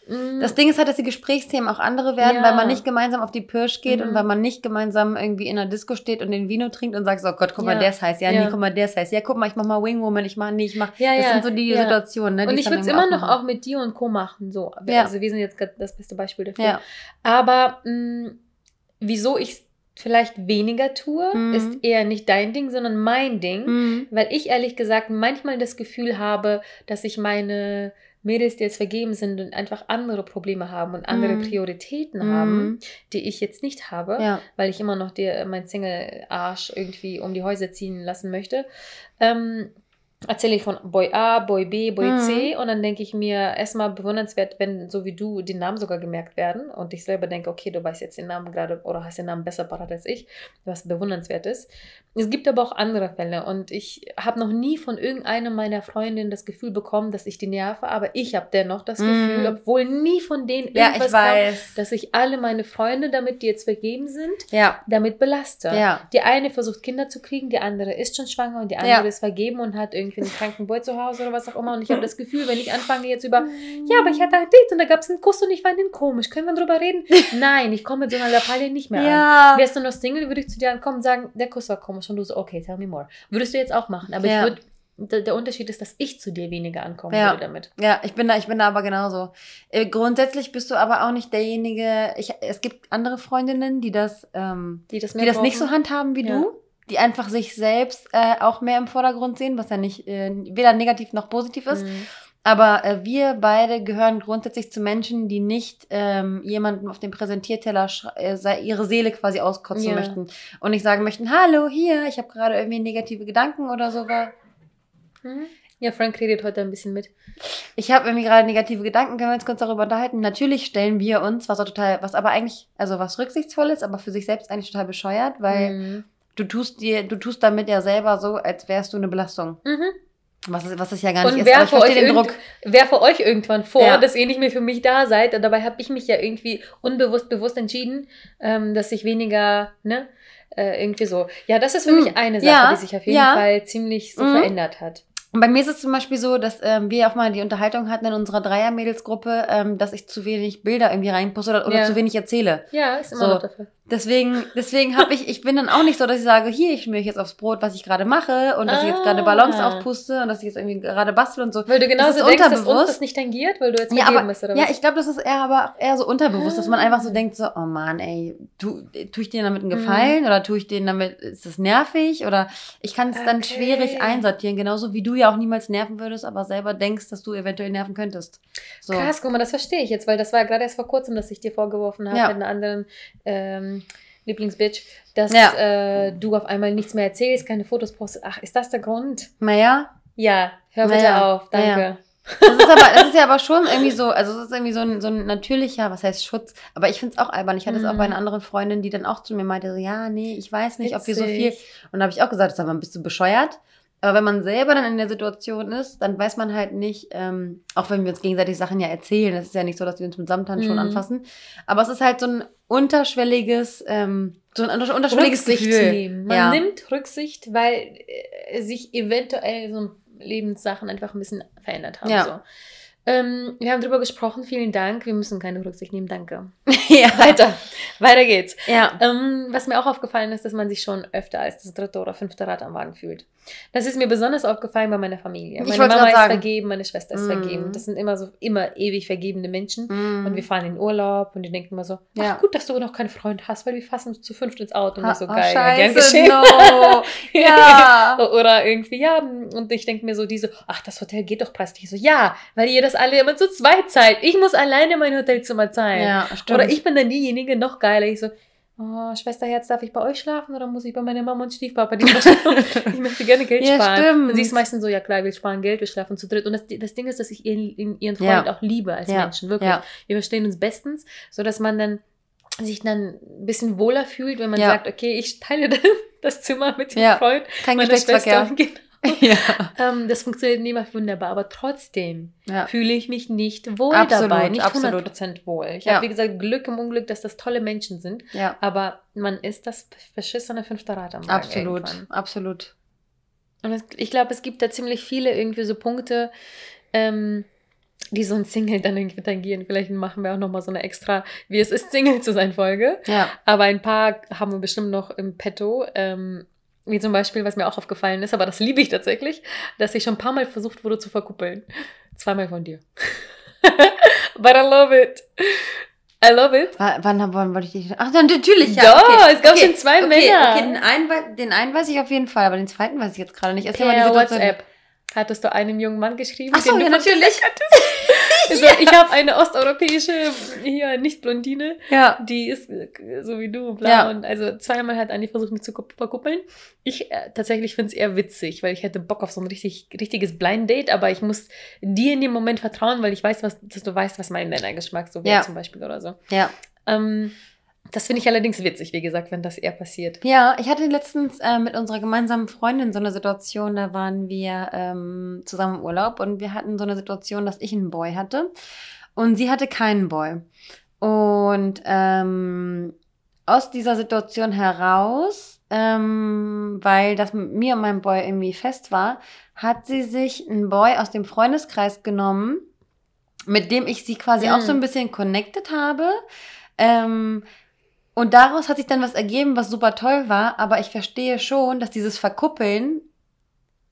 mm, Das Ding ist halt, dass die Gesprächsthemen auch andere werden, Ja. weil man nicht gemeinsam auf die Pirsch geht Mhm. und weil man nicht gemeinsam irgendwie in einer Disco steht und den Vino trinkt und sagt, oh Gott, guck mal, Ja. der ist heiß. Ja, Ja. nee, guck mal, der ist heiß. Ja, guck mal, ich mach mal Wingwoman, ich mach, nee, ich mach. Ja, das sind so die. Situationen, ne? und ich würde es immer noch aufmachen. auch mit dir und Co. machen. So. Also wir sind jetzt das beste Beispiel dafür. Aber mh, wieso ich es vielleicht weniger tue, Mhm. ist eher nicht dein Ding, sondern mein Ding. Mhm. Weil ich ehrlich gesagt manchmal das Gefühl habe, dass ich meine Mädels, die jetzt vergeben sind und einfach andere Probleme haben und andere Mhm. Prioritäten Mhm. haben, die ich jetzt nicht habe, Ja. weil ich immer noch dir, mein Single-Arsch irgendwie um die Häuser ziehen lassen möchte. Ähm, erzähle ich von Boy A, Boy B, Boy Mhm. C und dann denke ich mir erstmal bewundernswert, wenn so wie du die Namen sogar gemerkt werden und ich selber denke, okay, du weißt jetzt den Namen gerade oder hast den Namen besser parat als ich, was bewundernswert ist. Es gibt aber auch andere Fälle und ich habe noch nie von irgendeinem meiner Freundinnen das Gefühl bekommen, dass ich die nerve, aber ich habe dennoch das Mhm. Gefühl, obwohl nie von denen Ja, irgendwas weiß. kam, dass ich alle meine Freunde, damit die jetzt vergeben sind, Ja, damit belaste. ja. Die eine versucht Kinder zu kriegen, die andere ist schon schwanger und die andere Ja. ist vergeben und hat irgendwie einen kranken Boy zu Hause oder was auch immer. Und ich habe das Gefühl, wenn ich anfange jetzt über, ja, aber ich hatte ein Date und da gab es einen Kuss und ich fand ihn komisch, können wir drüber reden? Nein, ich komme mit so einer Lappalie nicht mehr an. Ja. Wärst du noch Single, würde ich zu dir ankommen und sagen, der Kuss war komisch und du so, okay, tell me more. Würdest du jetzt auch machen, aber Ja. ich würde, der, der Unterschied ist, dass ich zu dir weniger ankommen Ja. würde damit. Ja, ich bin da, ich bin da aber genauso. Äh, grundsätzlich bist du aber auch nicht derjenige. Ich, es gibt andere Freundinnen, die das, ähm, Die das, die das nicht so handhaben wie Ja. du, die einfach sich selbst äh, auch mehr im Vordergrund sehen, was ja nicht äh, weder negativ noch positiv ist. Mhm. Aber äh, wir beide gehören grundsätzlich zu Menschen, die nicht ähm, jemandem auf dem Präsentierteller äh, sei- ihre Seele quasi auskotzen Ja. möchten und nicht sagen möchten, hallo, hier, ich habe gerade irgendwie negative Gedanken oder sowas. Mhm. Ja, Frank redet heute ein bisschen mit. Ich habe irgendwie gerade negative Gedanken, können wir uns kurz darüber unterhalten. Natürlich stellen wir uns, was auch total, was aber eigentlich, also was rücksichtsvoll ist, aber für sich selbst eigentlich total bescheuert, weil Mhm. Du tust dir, du tust damit ja selber so, als wärst du eine Belastung. Mhm. Was, es- was es ja gar nicht Und ist. wer Aber ich für, euch verstehe den Druck. wer für euch irgendwann vor, Ja. dass ihr nicht mehr für mich da seid. Und dabei habe ich mich ja irgendwie unbewusst, bewusst entschieden, ähm, dass ich weniger, ne, äh, irgendwie so. Ja, das ist für Mm, mich eine Sache, ja, die sich auf jeden ja. Fall ziemlich so Mhm. verändert hat. Und bei mir ist es zum Beispiel so, dass ähm, wir auch mal die Unterhaltung hatten in unserer Dreier-Mädelsgruppe, ähm, dass ich zu wenig Bilder irgendwie reinposte oder, oder Ja. zu wenig erzähle. Ja, ist immer So. noch dafür. Deswegen, deswegen habe ich, ich bin dann auch nicht so, dass ich sage, hier, ich schmier ich jetzt aufs Brot, was ich gerade mache und dass ich jetzt gerade Ah. Ballons aufpuste und dass ich jetzt irgendwie gerade bastel und so. Weil du Das genauso ist denkst, dass uns unterbewusst. das nicht tangiert, weil du jetzt Ja, aber, bist, oder ja, was? ich glaube, das ist eher aber eher so unterbewusst, dass man einfach so Ah. denkt, so, oh Mann, ey, tu, tue ich denen damit einen Mhm. Gefallen oder tue ich denen damit, ist das nervig oder ich kann es dann Okay. schwierig einsortieren, genauso wie du ja auch niemals nerven würdest, aber selber denkst, dass du eventuell nerven könntest. So. Krass, guck mal, das verstehe ich jetzt, weil das war ja gerade erst vor kurzem, dass ich dir vorgeworfen habe Ja. mit einer anderen ähm, Lieblingsbitch, dass Ja. äh, du auf einmal nichts mehr erzählst, keine Fotos postest. Ach, ist das der Grund? Naja, Ja, hör bitte Naja, auf, danke. naja. das ist aber, das ist ja aber schon irgendwie so, also es ist irgendwie so ein, so ein natürlicher, was heißt Schutz, aber ich finde es auch albern. Ich hatte es auch Mhm. bei einer anderen Freundin, die dann auch zu mir meinte, so, ja, nee, ich weiß nicht, ob wir so viel Witzig. Und da habe ich auch gesagt, sag mal, bist du bescheuert? Aber wenn man selber dann in der Situation ist, dann weiß man halt nicht, ähm, auch wenn wir uns gegenseitig Sachen ja erzählen, es ist ja nicht so, dass wir uns mit Samthandschuhen Mhm. anfassen, aber es ist halt so ein unterschwelliges, ähm, so ein unter- unterschwelliges Rücksicht Gefühl. nehmen. Man Ja. nimmt Rücksicht, weil äh, sich eventuell so Lebenssachen einfach ein bisschen verändert haben. Ja. So. Ähm, wir haben drüber gesprochen, vielen Dank. Wir müssen keine Rücksicht nehmen, danke. ja. Weiter, weiter geht's. Ja. Ähm, was mir auch aufgefallen ist, dass man sich schon öfter als das dritte oder fünfte Rad am Wagen fühlt. Das ist mir besonders aufgefallen bei meiner Familie. Ich Meine wollte Mama ist sagen. vergeben, meine Schwester ist Mm. vergeben. Das sind immer so immer ewig vergebene Menschen. Mm. Und wir fahren in Urlaub und die denken immer so, Ja. ach gut, dass du noch keinen Freund hast, weil wir fassen zu fünft ins Auto und Ha- das so oh, geil. Ja, Scheiße, geschehen. no. Ja. Oder irgendwie, ja, und ich denke mir so, diese, ach, das Hotel geht doch preislich. Ich so, ja, weil ihr das alle immer zu zweit zahlt. Ich muss alleine mein Hotelzimmer zahlen. ja, stimmt. Oder ich bin dann diejenige, noch geiler. Ich so, oh, Schwesterherz, darf ich bei euch schlafen oder muss ich bei meiner Mama und Stiefpapa die schlafen? ich möchte gerne Geld Ja, sparen. stimmt. Und sie ist meistens so, ja klar, wir sparen Geld, wir schlafen zu dritt. Und das, das Ding ist, dass ich ihren, ihren Ja. Freund auch liebe als Ja. Menschen, wirklich. Ja. Wir verstehen uns bestens, sodass man dann sich dann ein bisschen wohler fühlt, wenn man Ja. sagt, okay, ich teile das Zimmer mit dem Ja. Freund Kein meiner Schwester. Geschlechtsverkehr. Genau. Ja. Ähm, das funktioniert immer wunderbar, aber trotzdem Ja. fühle ich mich nicht wohl Absolut, dabei, nicht absolut. 100% wohl. Ich Ja. habe, wie gesagt, Glück im Unglück, dass das tolle Menschen sind, ja. aber man ist das verschissene fünfte Rad am Wagen Absolut, irgendwann. absolut. Und es, ich glaube, es gibt da ziemlich viele irgendwie so Punkte, ähm, die so ein Single dann irgendwie tangieren. Vielleicht machen wir auch nochmal so eine extra, wie es ist, Single zu sein Folge. Ja. Aber ein paar haben wir bestimmt noch im Petto. Ähm, wie zum Beispiel, was mir auch aufgefallen ist, aber das liebe ich tatsächlich, dass ich schon ein paar Mal versucht wurde zu verkuppeln. Zweimal von dir. But I love it. I love it. Wa- Wann, wann wollte ich dich? Ach, dann natürlich, ja. Doch, okay. es gab okay. schon zwei okay, Männer. Okay, den einen, den einen weiß ich auf jeden Fall, aber den zweiten weiß ich jetzt gerade nicht. Erzähl mal die Per Situation. WhatsApp. hattest du einem jungen Mann geschrieben. Ach so, den du ja, natürlich. Also, ich habe eine osteuropäische, hier nicht Blondine, Ja. die ist äh, so wie du, blau. Ja. Und also zweimal hat Anni versucht, mich zu kupp- verkuppeln. Ich äh, tatsächlich finde es eher witzig, weil ich hätte Bock auf so ein richtig, richtiges Blind Date, aber ich muss dir in dem Moment vertrauen, weil ich weiß, was, dass du weißt, was mein Männergeschmack so wäre Ja. zum Beispiel oder so. Ja. Ähm, das finde ich allerdings witzig, wie gesagt, wenn das eher passiert. Ja, ich hatte letztens äh, mit unserer gemeinsamen Freundin so eine Situation, da waren wir ähm, zusammen im Urlaub und wir hatten so eine Situation, dass ich einen Boy hatte und sie hatte keinen Boy. Und ähm, aus dieser Situation heraus, ähm, weil das mit mir und meinem Boy irgendwie fest war, hat sie sich einen Boy aus dem Freundeskreis genommen, mit dem ich sie quasi Mm. auch so ein bisschen connected habe. Ähm, und daraus hat sich dann was ergeben, was super toll war, aber ich verstehe schon, dass dieses Verkuppeln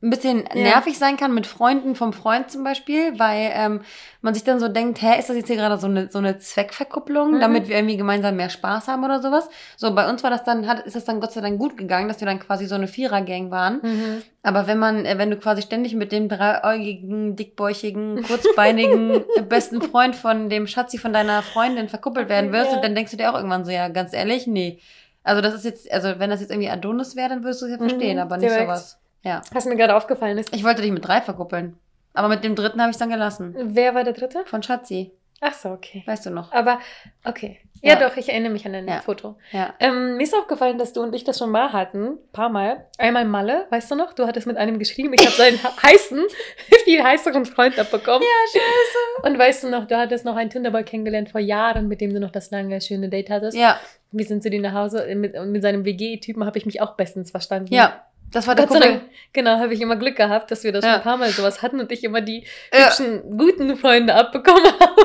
ein bisschen Ja. nervig sein kann mit Freunden vom Freund zum Beispiel, weil ähm, man sich dann so denkt, hä, ist das jetzt hier gerade so eine, so eine Zweckverkupplung, Mhm. damit wir irgendwie gemeinsam mehr Spaß haben oder sowas? So, bei uns war das dann, hat, ist das dann Gott sei Dank gut gegangen, dass wir dann quasi so eine Vierer-Gang waren. Aber wenn man, äh, wenn du quasi ständig mit dem dreiäugigen, dickbäuchigen, kurzbeinigen besten Freund von dem Schatzi von deiner Freundin verkuppelt werden wirst, Ja. dann denkst du dir auch irgendwann so, ja, ganz ehrlich, nee. Also das ist jetzt, also wenn das jetzt irgendwie Adonis wäre, dann würdest du es ja verstehen, Mhm, aber nicht direkt. sowas. Ja. Was mir gerade aufgefallen ist, Ich wollte dich mit drei verkuppeln. Aber mit dem dritten habe ich es dann gelassen. wer war der dritte? Von Schatzi. Ach so, okay. Weißt du noch? Aber, okay. Ja, Ja. doch, ich erinnere mich an ein Ja. Foto. Ja. Ähm, mir ist aufgefallen, dass du und ich das schon mal hatten. paar Mal. Einmal Malle, weißt du noch? Du hattest mit einem geschrieben. Ich habe seinen heißen, viel heißeren Freund abbekommen. Ja, scheiße. Und weißt du noch, du hattest noch einen Tinderboy kennengelernt vor Jahren, mit dem du noch das lange, schöne Date hattest. Ja, Wir sind zu dir nach Hause. Mit, mit seinem WG-Typen habe ich mich auch bestens verstanden. ja. Das war der Gott. Dank, genau, habe ich immer Glück gehabt, dass wir das Ja. schon ein paar Mal sowas hatten und ich immer die Ja. hübschen, guten Freunde abbekommen habe.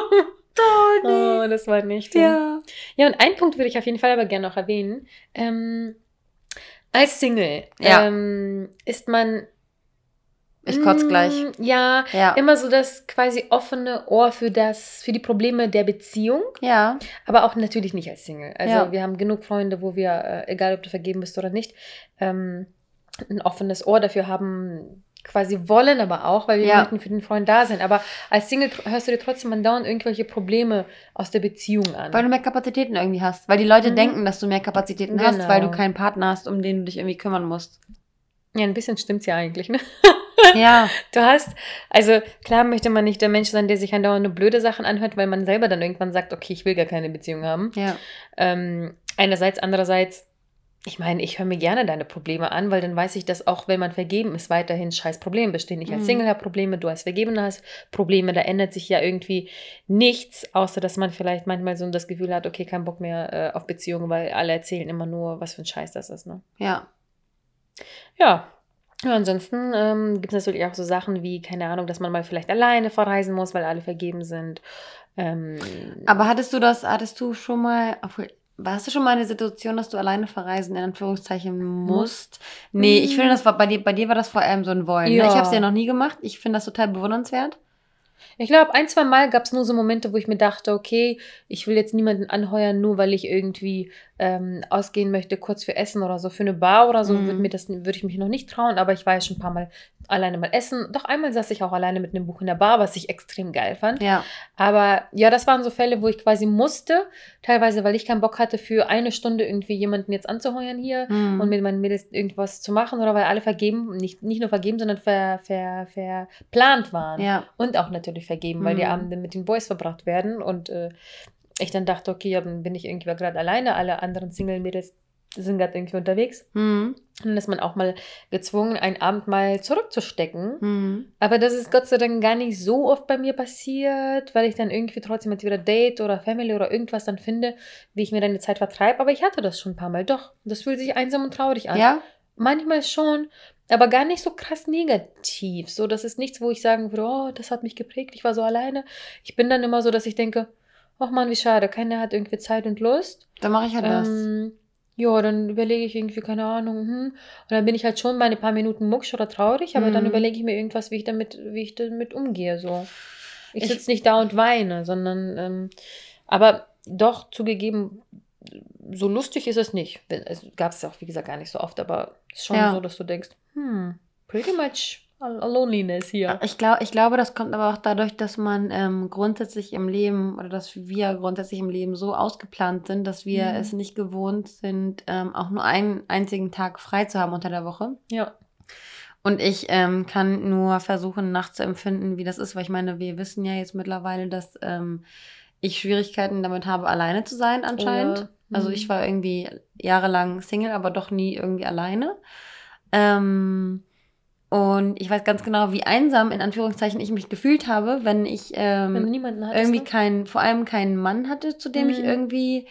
Oh. Oh, das war nicht. Ja. Ja, und einen Punkt würde ich auf jeden Fall aber gerne noch erwähnen. Ähm, als Single Ja. ähm, ist man. Ich kotz Mm, gleich. Ja, Ja. immer so das quasi offene Ohr für das, für die Probleme der Beziehung, Ja. aber auch natürlich nicht als Single. Also Ja. wir haben genug Freunde, wo wir, äh, egal ob du vergeben bist oder nicht, ähm, ein offenes Ohr dafür haben, quasi wollen, aber auch, weil wir Ja. möchten für den Freund da sein. Aber als Single hörst du dir trotzdem andauernd irgendwelche Probleme aus der Beziehung an. Weil du mehr Kapazitäten irgendwie hast. Weil die Leute Mhm. denken, dass du mehr Kapazitäten hast, Genau. weil du keinen Partner hast, um den du dich irgendwie kümmern musst. ja, ein bisschen stimmt's ja eigentlich, ne? Ja. Du hast, also klar möchte man nicht der Mensch sein, der sich andauernd nur blöde Sachen anhört, weil man selber dann irgendwann sagt, okay, ich will gar keine Beziehung haben. Ja. Ähm, einerseits, andererseits, ich meine, ich höre mir gerne deine Probleme an, weil dann weiß ich, dass auch wenn man vergeben ist, weiterhin scheiß Probleme bestehen. Ich als Mhm. Single habe Probleme, du als Vergebener hast Probleme, da ändert sich ja irgendwie nichts, außer dass man vielleicht manchmal so das Gefühl hat, okay, kein Bock mehr äh, auf Beziehungen, weil alle erzählen immer nur, was für ein Scheiß das ist, ne? Ja. Ja. Ja, ansonsten ähm, gibt es natürlich auch so Sachen wie, keine Ahnung, dass man mal vielleicht alleine verreisen muss, weil alle vergeben sind. Ähm, Aber hattest du das, hattest du schon mal, obwohl, warst du schon mal in der Situation, dass du alleine verreisen, in Anführungszeichen, musst? Nee, ich finde, das war bei dir, bei dir war das vor allem so ein Wollen. Ne? Ja. Ich habe es ja noch nie gemacht. Ich finde das total bewundernswert. Ich glaube, ein, zwei Mal gab es nur so Momente, wo ich mir dachte, okay, ich will jetzt niemanden anheuern, nur weil ich irgendwie ähm, ausgehen möchte, kurz für Essen oder so. Für eine Bar oder so Mhm. würde mir das würde ich mich noch nicht trauen, aber ich war ja schon ein paar Mal alleine mal essen. Doch einmal saß ich auch alleine mit einem Buch in der Bar, was ich extrem geil fand. Ja. Aber ja, das waren so Fälle, wo ich quasi musste, teilweise, weil ich keinen Bock hatte, für eine Stunde irgendwie jemanden jetzt anzuheuern hier Mhm. und mit meinen Mädels irgendwas zu machen oder weil alle vergeben, nicht, nicht nur vergeben, sondern ver, ver, verplant waren. ja. Und auch natürlich vergeben, weil die Mhm. Abende mit den Boys verbracht werden. Und äh, ich dann dachte, okay, ja, dann bin ich irgendwie gerade alleine, alle anderen Single-Mädels sind gerade irgendwie unterwegs. Mhm. Und dann ist man auch mal gezwungen, einen Abend mal zurückzustecken. Mhm. Aber das ist Gott sei Dank gar nicht so oft bei mir passiert, weil ich dann irgendwie trotzdem entweder Date oder Family oder irgendwas dann finde, wie ich mir dann die Zeit vertreibe. Aber ich hatte das schon ein paar Mal. Doch, das fühlt sich einsam und traurig an. Ja. Manchmal schon, aber gar nicht so krass negativ. So, das ist nichts, wo ich sagen würde, oh, das hat mich geprägt, ich war so alleine. Ich bin dann immer so, dass ich denke, ach man, wie schade, keiner hat irgendwie Zeit und Lust. Dann mache ich halt das. Ähm, ja, dann überlege ich irgendwie, keine Ahnung, hm. Und dann bin ich halt schon bei ein paar Minuten mucksch oder traurig, aber dann Mhm. überlege ich mir irgendwas, wie ich damit, wie ich damit umgehe. So. Ich, Ich- sitze nicht da und weine, sondern ähm, aber doch zugegeben, so lustig ist es nicht. Es gab es auch, wie gesagt, gar nicht so oft, aber es ist schon Ja. so, dass du denkst, hm, pretty much Loneliness hier. Ich, glaub, ich glaube, das kommt aber auch dadurch, dass man ähm, grundsätzlich im Leben oder dass wir grundsätzlich im Leben so ausgeplant sind, dass wir Mhm. es nicht gewohnt sind, ähm, auch nur einen einzigen Tag frei zu haben unter der Woche. Ja. Und ich ähm, kann nur versuchen, nachzuempfinden, wie das ist, weil ich meine, wir wissen ja jetzt mittlerweile, dass ähm, ich Schwierigkeiten damit habe, alleine zu sein anscheinend. Oder- Also Mhm. ich war irgendwie jahrelang Single, aber doch nie irgendwie alleine. Ähm, und ich weiß ganz genau, wie einsam in Anführungszeichen ich mich gefühlt habe, wenn ich ähm, Wenn hattest. irgendwie ne? keinen, vor allem keinen Mann hatte, zu dem ich Mhm. irgendwie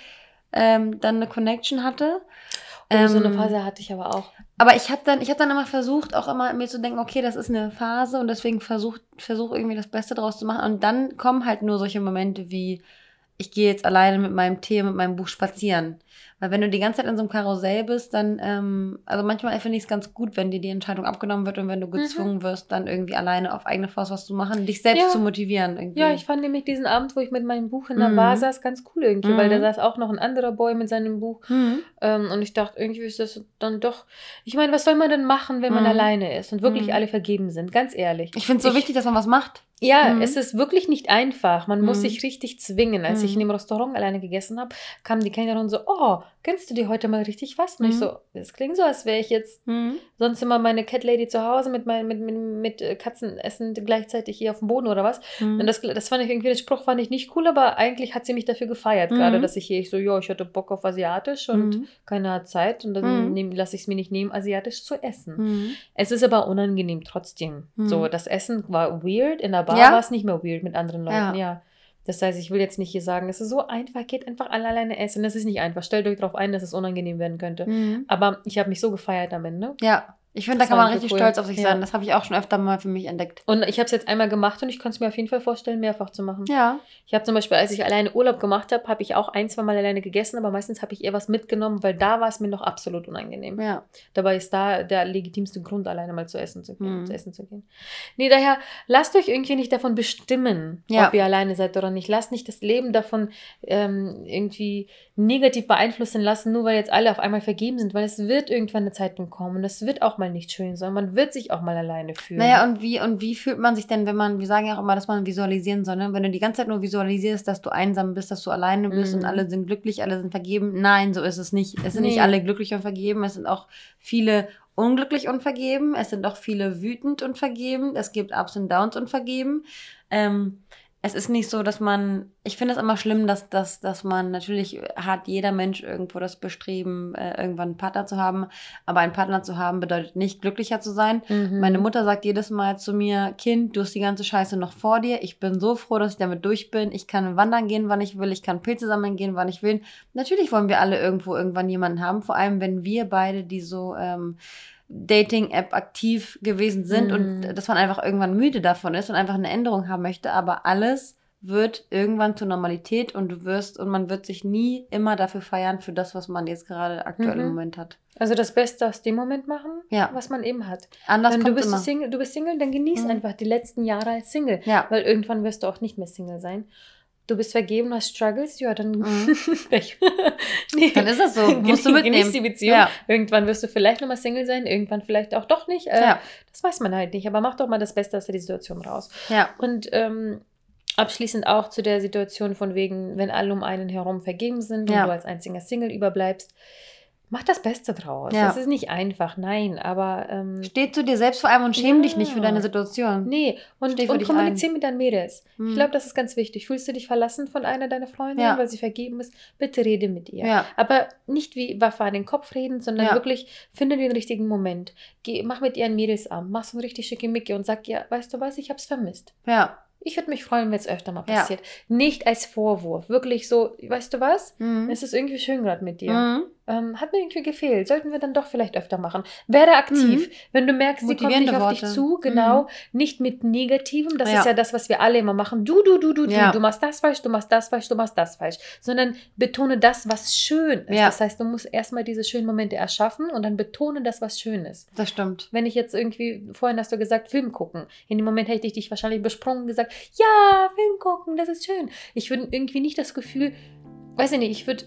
ähm, dann eine Connection hatte. oh, so eine Ähm, Phase hatte ich aber auch. aber ich habe dann, ich habe dann immer versucht, auch immer mir zu denken, okay, das ist eine Phase und deswegen versucht, versuch irgendwie das Beste draus zu machen. Und dann kommen halt nur solche Momente wie, ich gehe jetzt alleine mit meinem Tee, mit meinem Buch spazieren. Weil wenn du die ganze Zeit in so einem Karussell bist, dann, ähm, also manchmal finde ich es ganz gut, wenn dir die Entscheidung abgenommen wird und wenn du gezwungen wirst, dann irgendwie alleine auf eigene Faust was zu machen, dich selbst Ja. zu motivieren. Irgendwie. Ja, ich fand nämlich diesen Abend, wo ich mit meinem Buch in der Mhm. Bar saß, ganz cool irgendwie, weil da Mhm. saß auch noch ein anderer Boy mit seinem Buch. Hm. Ähm, und ich dachte, irgendwie ist das dann doch. Ich meine, was soll man denn machen, wenn man Mhm. alleine ist und wirklich Mhm. alle vergeben sind? Ganz ehrlich. Ich finde es so wichtig, dass man was macht. Ja, Mhm. es ist wirklich nicht einfach. Man muss Mhm. sich richtig zwingen. Als ich in Mhm. dem Restaurant alleine gegessen habe, kam die Kellnerin so, oh, gönnst du dir heute mal richtig was? Und ich Mhm. so, das klingt so, als wäre ich jetzt Hm. sonst immer meine Cat Lady zu Hause mit, mein, mit, mit, mit äh, Katzen essend gleichzeitig hier auf dem Boden oder was. Hm. Und das, das fand ich irgendwie, der Spruch fand ich nicht cool, aber eigentlich hat sie mich dafür gefeiert, Mhm. gerade, dass ich hier, ich so, ja, ich hatte Bock auf Asiatisch und Mhm. keiner hat Zeit und dann Mhm. lasse ich es mir nicht nehmen, Asiatisch zu essen. Es ist aber unangenehm trotzdem. Mhm. So, das Essen war weird, in der Bar Ja? war es nicht mehr weird mit anderen Leuten, Ja. ja. Das heißt, ich will jetzt nicht hier sagen, es ist so einfach, geht einfach alle alleine essen. Das ist nicht einfach. Stellt euch darauf ein, dass es unangenehm werden könnte. Hm. Aber ich habe mich so gefeiert am Ende. Ja, ich finde, da kann man richtig cool. stolz auf sich Ja. sein. Das habe ich auch schon öfter mal für mich entdeckt. Und ich habe es jetzt einmal gemacht und ich kann es mir auf jeden Fall vorstellen, mehrfach zu machen. Ja. Ich habe zum Beispiel, als ich alleine Urlaub gemacht habe, habe ich auch ein, zwei Mal alleine gegessen, aber meistens habe ich eher was mitgenommen, weil da war es mir noch absolut unangenehm. Ja. Dabei ist da der legitimste Grund, alleine mal zu essen zu gehen. Mhm. Zu essen zu gehen. Nee, daher lasst euch irgendwie nicht davon bestimmen, Ja. ob ihr alleine seid oder nicht. Lasst nicht das Leben davon ähm, irgendwie negativ beeinflussen lassen, nur weil jetzt alle auf einmal vergeben sind, weil es wird irgendwann eine Zeitung kommen und es wird auch mal nicht schön sein. Man wird sich auch mal alleine fühlen. Naja, und wie, und wie fühlt man sich denn, wenn man, wir sagen ja auch immer, dass man visualisieren soll, ne? Wenn du die ganze Zeit nur visualisierst, dass du einsam bist, dass du alleine bist Mhm. und alle sind glücklich, alle sind vergeben. Nein, so ist es nicht. Es sind Nee. nicht alle glücklich und vergeben. Es sind auch viele unglücklich und vergeben. Es sind auch viele wütend und vergeben. Es gibt Ups und Downs und vergeben. Ähm, es ist nicht so, dass man, ich finde es immer schlimm, dass, dass, dass man, natürlich hat jeder Mensch irgendwo das Bestreben, äh, irgendwann einen Partner zu haben, aber einen Partner zu haben bedeutet nicht glücklicher zu sein. Mhm. Meine Mutter sagt jedes Mal zu mir, Kind, du hast die ganze Scheiße noch vor dir. Ich bin so froh, dass ich damit durch bin. Ich kann wandern gehen, wann ich will. Ich kann Pilze sammeln gehen, wann ich will. Natürlich wollen wir alle irgendwo irgendwann jemanden haben. Vor allem, wenn wir beide, die so ähm, Dating-App aktiv gewesen sind Mhm. und dass man einfach irgendwann müde davon ist und einfach eine Änderung haben möchte. Aber alles wird irgendwann zur Normalität und du wirst und man wird sich nie immer dafür feiern für das, was man jetzt gerade aktuell im Mhm. Moment hat. Also das Beste aus dem Moment machen, Ja. was man eben hat. Anders Wenn du bist immer. Single, du bist Single, dann genieß Mhm. einfach die letzten Jahre als Single. Ja. Weil irgendwann wirst du auch nicht mehr Single sein. Du bist vergeben, hast Struggles, ja, dann Mhm. Nee. Dann ist das so. Musst du mitnehmen. Genieß die Beziehung. Ja. Irgendwann wirst du vielleicht nochmal Single sein, irgendwann vielleicht auch doch nicht. Äh, Ja. Das weiß man halt nicht. Aber mach doch mal das Beste aus der Situation raus. Ja. Und ähm, abschließend auch zu der Situation von wegen, wenn alle um einen herum vergeben sind Ja. und du als einziger Single überbleibst, mach das Beste draus. Ja. Das ist nicht einfach, nein, aber ähm, Steh zu dir selbst vor allem und schäm Ja. dich nicht für deine Situation. nee, und, und dich kommunizier mit deinen Mädels. Hm. Ich glaube, das ist ganz wichtig. Fühlst du dich verlassen von einer deiner Freundinnen, Ja. weil sie vergeben ist? Bitte rede mit ihr. Ja. Aber nicht wie Waffe an den Kopf reden, sondern wirklich finde den richtigen Moment. Geh, mach mit ihr ein Mädelsabend, mach so ein richtig schicke Micke und sag ihr, weißt du was, ich hab's vermisst. Ja. Ich würde mich freuen, wenn es öfter mal passiert. Nicht als Vorwurf. Wirklich so, weißt du was? Mhm. Es ist irgendwie schön gerade mit dir. Mhm. Ähm, hat mir irgendwie gefehlt. Sollten wir dann doch vielleicht öfter machen. Werde aktiv. Wenn du merkst, sie kommt nicht auf dich Worte. zu, genau. Nicht mit Negativem. Das Ja. ist ja das, was wir alle immer machen. Du, du, du, du, Ja. du. Du machst das falsch, du machst das falsch, du machst das falsch. Sondern betone das, was schön ist. Ja. Das heißt, du musst erstmal diese schönen Momente erschaffen und dann betone das, was schön ist. Das stimmt. Wenn ich jetzt irgendwie, vorhin hast du gesagt, Film gucken. In dem Moment hätte ich dich wahrscheinlich besprungen und gesagt, ja, Film gucken, das ist schön. Ich würde irgendwie nicht das Gefühl, weiß ich nicht, ich würde,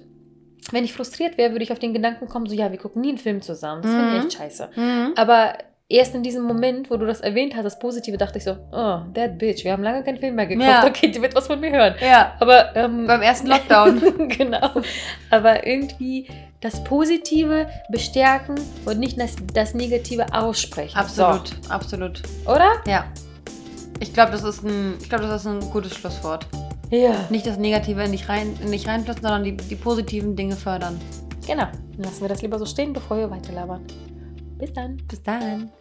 wenn ich frustriert wäre, würde ich auf den Gedanken kommen, so, ja, wir gucken nie einen Film zusammen. Das finde ich Mhm. echt scheiße. Mhm. Aber erst in diesem Moment, wo du das erwähnt hast, das Positive, dachte ich so, oh, that bitch, wir haben lange keinen Film mehr geguckt, Ja. okay, die wird was von mir hören. Ja, Aber ähm, beim ersten Lockdown. genau. Aber irgendwie das Positive bestärken und nicht das, das Negative aussprechen. absolut, absolut. So, oder? Ja. Ich glaube, das ist ein, ich glaube, das ist ein gutes Schlusswort. Ja. Nicht das Negative in dich rein, in dich reinflassen, sondern die, die positiven Dinge fördern. Genau. Lassen wir das lieber so stehen, bevor wir weiterlabern. Bis dann. Bis dann.